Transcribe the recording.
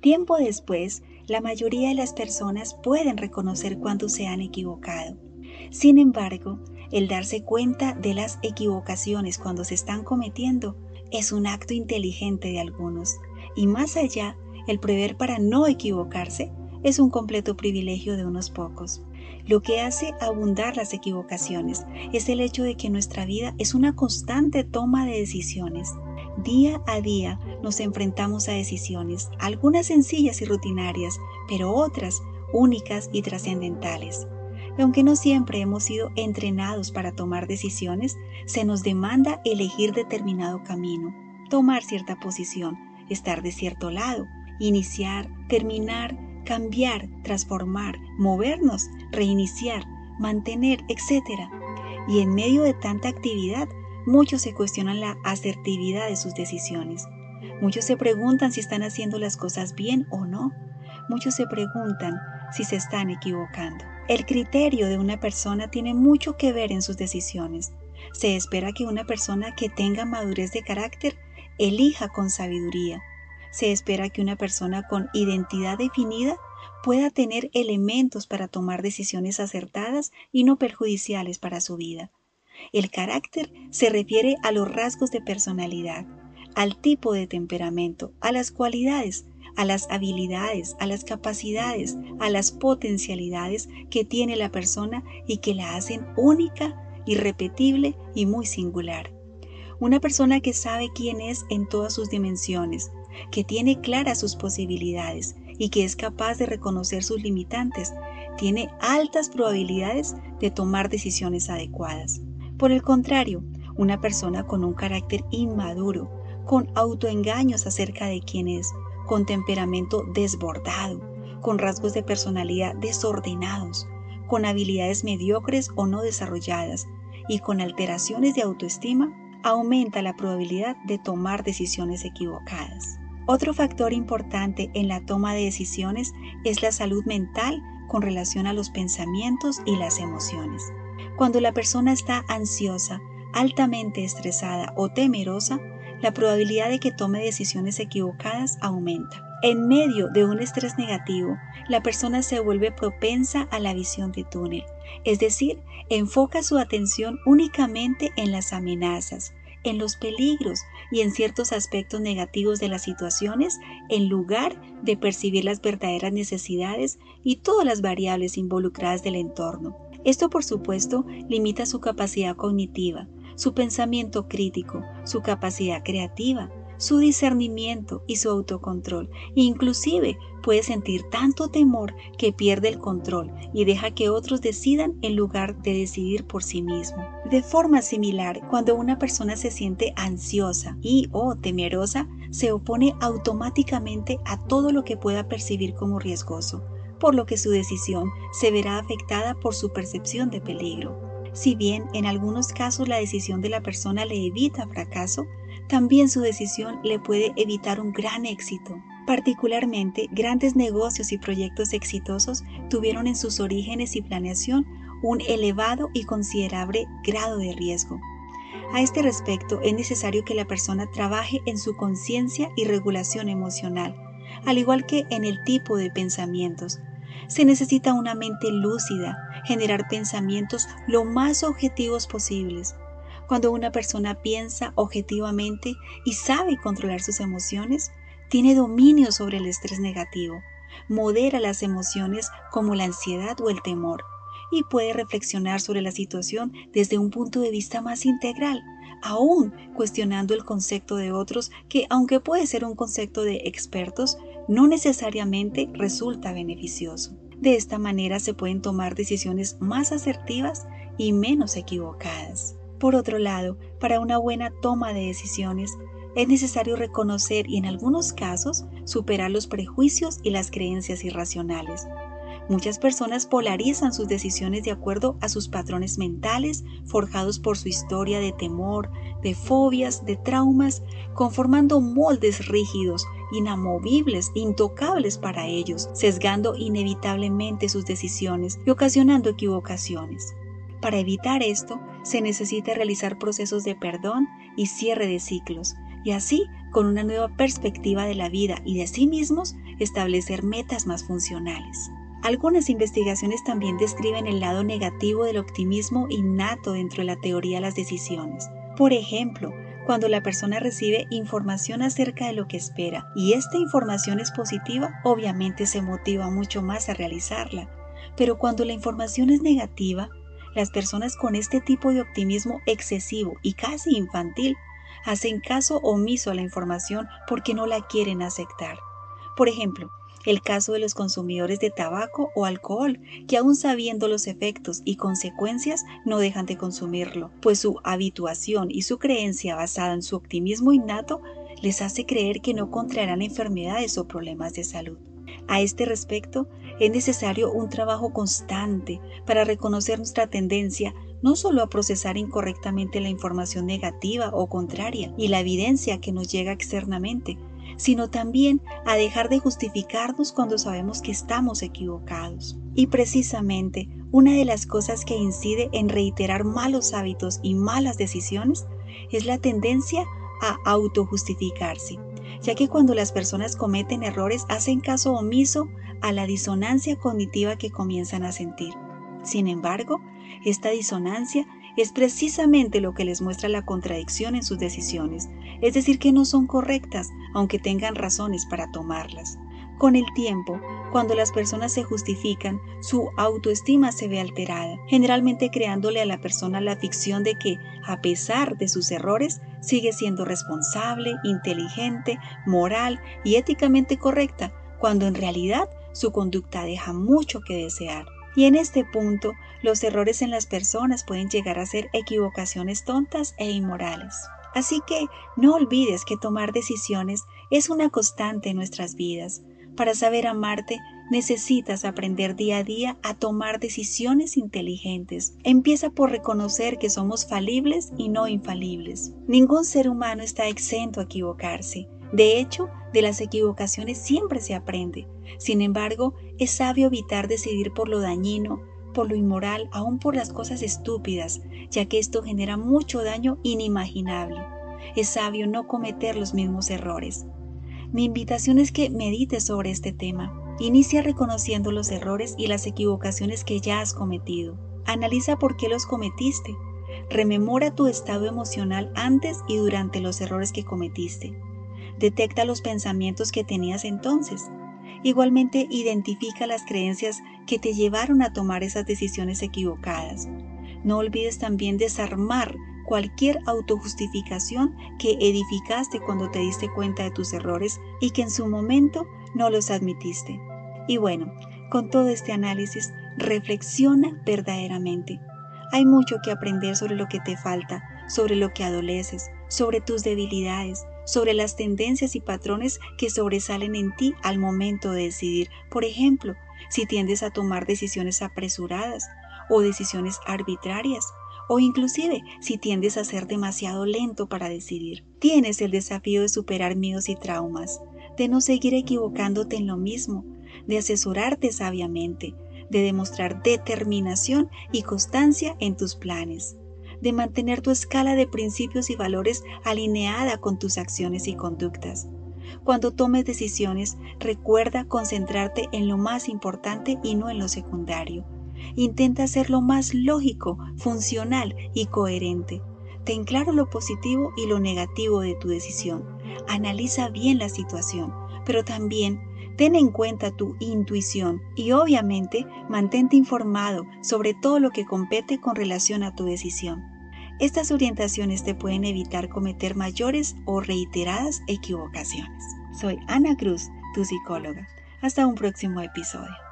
Tiempo después, la mayoría de las personas pueden reconocer cuando se han equivocado. Sin embargo, el darse cuenta de las equivocaciones cuando se están cometiendo es un acto inteligente de algunos. Y más allá, el prever para no equivocarse es un completo privilegio de unos pocos. Lo que hace abundar las equivocaciones es el hecho de que nuestra vida es una constante toma de decisiones. Día a día nos enfrentamos a decisiones, algunas sencillas y rutinarias, pero otras únicas y trascendentales. aunque no siempre hemos sido entrenados para tomar decisiones, se nos demanda elegir determinado camino, tomar cierta posición, estar de cierto lado, iniciar, terminar, cambiar, transformar, movernos, reiniciar, mantener, etc. Y en medio de tanta actividad, muchos se cuestionan la asertividad de sus decisiones. Muchos se preguntan si están haciendo las cosas bien o no. Muchos se preguntan si se están equivocando. El criterio de una persona tiene mucho que ver en sus decisiones. Se espera que una persona que tenga madurez de carácter elija con sabiduría, se espera que una persona con identidad definida pueda tener elementos para tomar decisiones acertadas y no perjudiciales para su vida. El carácter se refiere a los rasgos de personalidad, al tipo de temperamento, a las cualidades, a las habilidades, a las capacidades, a las potencialidades que tiene la persona y que la hacen única, irrepetible y muy singular. Una persona que sabe quién es en todas sus dimensiones, que tiene claras sus posibilidades y que es capaz de reconocer sus limitantes, tiene altas probabilidades de tomar decisiones adecuadas. Por el contrario, una persona con un carácter inmaduro, con autoengaños acerca de quién es, con temperamento desbordado, con rasgos de personalidad desordenados, con habilidades mediocres o no desarrolladas y con alteraciones de autoestima, aumenta la probabilidad de tomar decisiones equivocadas. Otro factor importante en la toma de decisiones es la salud mental con relación a los pensamientos y las emociones. Cuando la persona está ansiosa, altamente estresada o temerosa, la probabilidad de que tome decisiones equivocadas aumenta. En medio de un estrés negativo, la persona se vuelve propensa a la visión de túnel, es decir, enfoca su atención únicamente en las amenazas, en los peligros y en ciertos aspectos negativos de las situaciones en lugar de percibir las verdaderas necesidades y todas las variables involucradas del entorno. Esto, por supuesto, limita su capacidad cognitiva, su pensamiento crítico, su capacidad creativa, su discernimiento y su autocontrol. Inclusive puede sentir tanto temor que pierde el control y deja que otros decidan en lugar de decidir por sí mismo. De forma similar, cuando una persona se siente ansiosa y o temerosa, se opone automáticamente a todo lo que pueda percibir como riesgoso, por lo que su decisión se verá afectada por su percepción de peligro. Si bien en algunos casos la decisión de la persona le evita fracaso, también su decisión le puede evitar un gran éxito. Particularmente, grandes negocios y proyectos exitosos tuvieron en sus orígenes y planeación un elevado y considerable grado de riesgo. A este respecto, es necesario que la persona trabaje en su conciencia y regulación emocional, al igual que en el tipo de pensamientos. Se necesita una mente lúcida, generar pensamientos lo más objetivos posibles, cuando una persona piensa objetivamente y sabe controlar sus emociones, tiene dominio sobre el estrés negativo, modera las emociones como la ansiedad o el temor y puede reflexionar sobre la situación desde un punto de vista más integral, aún cuestionando el concepto de otros que, aunque puede ser un concepto de expertos, no necesariamente resulta beneficioso. De esta manera se pueden tomar decisiones más asertivas y menos equivocadas. Por otro lado, para una buena toma de decisiones, es necesario reconocer y en algunos casos superar los prejuicios y las creencias irracionales. Muchas personas polarizan sus decisiones de acuerdo a sus patrones mentales forjados por su historia de temor, de fobias, de traumas, conformando moldes rígidos, inamovibles, intocables para ellos, sesgando inevitablemente sus decisiones y ocasionando equivocaciones. Para evitar esto, se necesita realizar procesos de perdón y cierre de ciclos, y así con una nueva perspectiva de la vida y de sí mismos, establecer metas más funcionales. Algunas investigaciones también describen el lado negativo del optimismo innato dentro de la teoría de las decisiones. Por ejemplo, cuando la persona recibe información acerca de lo que espera y esta información es positiva, obviamente se motiva mucho más a realizarla. Pero cuando la información es negativa, las personas con este tipo de optimismo excesivo y casi infantil hacen caso omiso a la información porque no la quieren aceptar. Por ejemplo, el caso de los consumidores de tabaco o alcohol, que aún sabiendo los efectos y consecuencias no dejan de consumirlo, pues su habituación y su creencia basada en su optimismo innato les hace creer que no contraerán enfermedades o problemas de salud. A este respecto, es necesario un trabajo constante para reconocer nuestra tendencia no solo a procesar incorrectamente la información negativa o contraria y la evidencia que nos llega externamente, sino también a dejar de justificarnos cuando sabemos que estamos equivocados. Y precisamente una de las cosas que incide en reiterar malos hábitos y malas decisiones es la tendencia a autojustificarse, ya que cuando las personas cometen errores hacen caso omiso a la disonancia cognitiva que comienzan a sentir. Sin embargo, esta disonancia es precisamente lo que les muestra la contradicción en sus decisiones, es decir, que no son correctas, aunque tengan razones para tomarlas. Con el tiempo, cuando las personas se justifican, su autoestima se ve alterada, generalmente creándole a la persona la ficción de que, a pesar de sus errores, sigue siendo responsable, inteligente, moral y éticamente correcta, cuando en realidad su conducta deja mucho que desear. Y en este punto, los errores en las personas pueden llegar a ser equivocaciones tontas e inmorales. Así que no olvides que tomar decisiones es una constante en nuestras vidas. Para saber amarte, necesitas aprender día a día a tomar decisiones inteligentes. Empieza por reconocer que somos falibles y no infalibles. Ningún ser humano está exento a equivocarse. De hecho, de las equivocaciones siempre se aprende. Sin embargo, es sabio evitar decidir por lo dañino, por lo inmoral, aún por las cosas estúpidas, ya que esto genera mucho daño inimaginable. Es sabio no cometer los mismos errores. Mi invitación es que medites sobre este tema. Inicia reconociendo los errores y las equivocaciones que ya has cometido. Analiza por qué los cometiste. Rememora tu estado emocional antes y durante los errores que cometiste. Detecta los pensamientos que tenías entonces. Igualmente identifica las creencias que te llevaron a tomar esas decisiones equivocadas. No olvides también desarmar cualquier autojustificación que edificaste cuando te diste cuenta de tus errores y que en su momento no los admitiste. Y bueno, con todo este análisis, reflexiona verdaderamente. Hay mucho que aprender sobre lo que te falta, sobre lo que adoleces, sobre tus debilidades, sobre las tendencias y patrones que sobresalen en ti al momento de decidir. Por ejemplo, si tiendes a tomar decisiones apresuradas o decisiones arbitrarias, o inclusive si tiendes a ser demasiado lento para decidir. Tienes el desafío de superar miedos y traumas, de no seguir equivocándote en lo mismo, de asesorarte sabiamente, de demostrar determinación y constancia en tus planes de mantener tu escala de principios y valores alineada con tus acciones y conductas. Cuando tomes decisiones, recuerda concentrarte en lo más importante y no en lo secundario. Intenta ser lo más lógico, funcional y coherente. Ten claro lo positivo y lo negativo de tu decisión. Analiza bien la situación, pero también ten en cuenta tu intuición y obviamente mantente informado sobre todo lo que compete con relación a tu decisión. Estas orientaciones te pueden evitar cometer mayores o reiteradas equivocaciones. Soy Ana Cruz, tu psicóloga. Hasta un próximo episodio.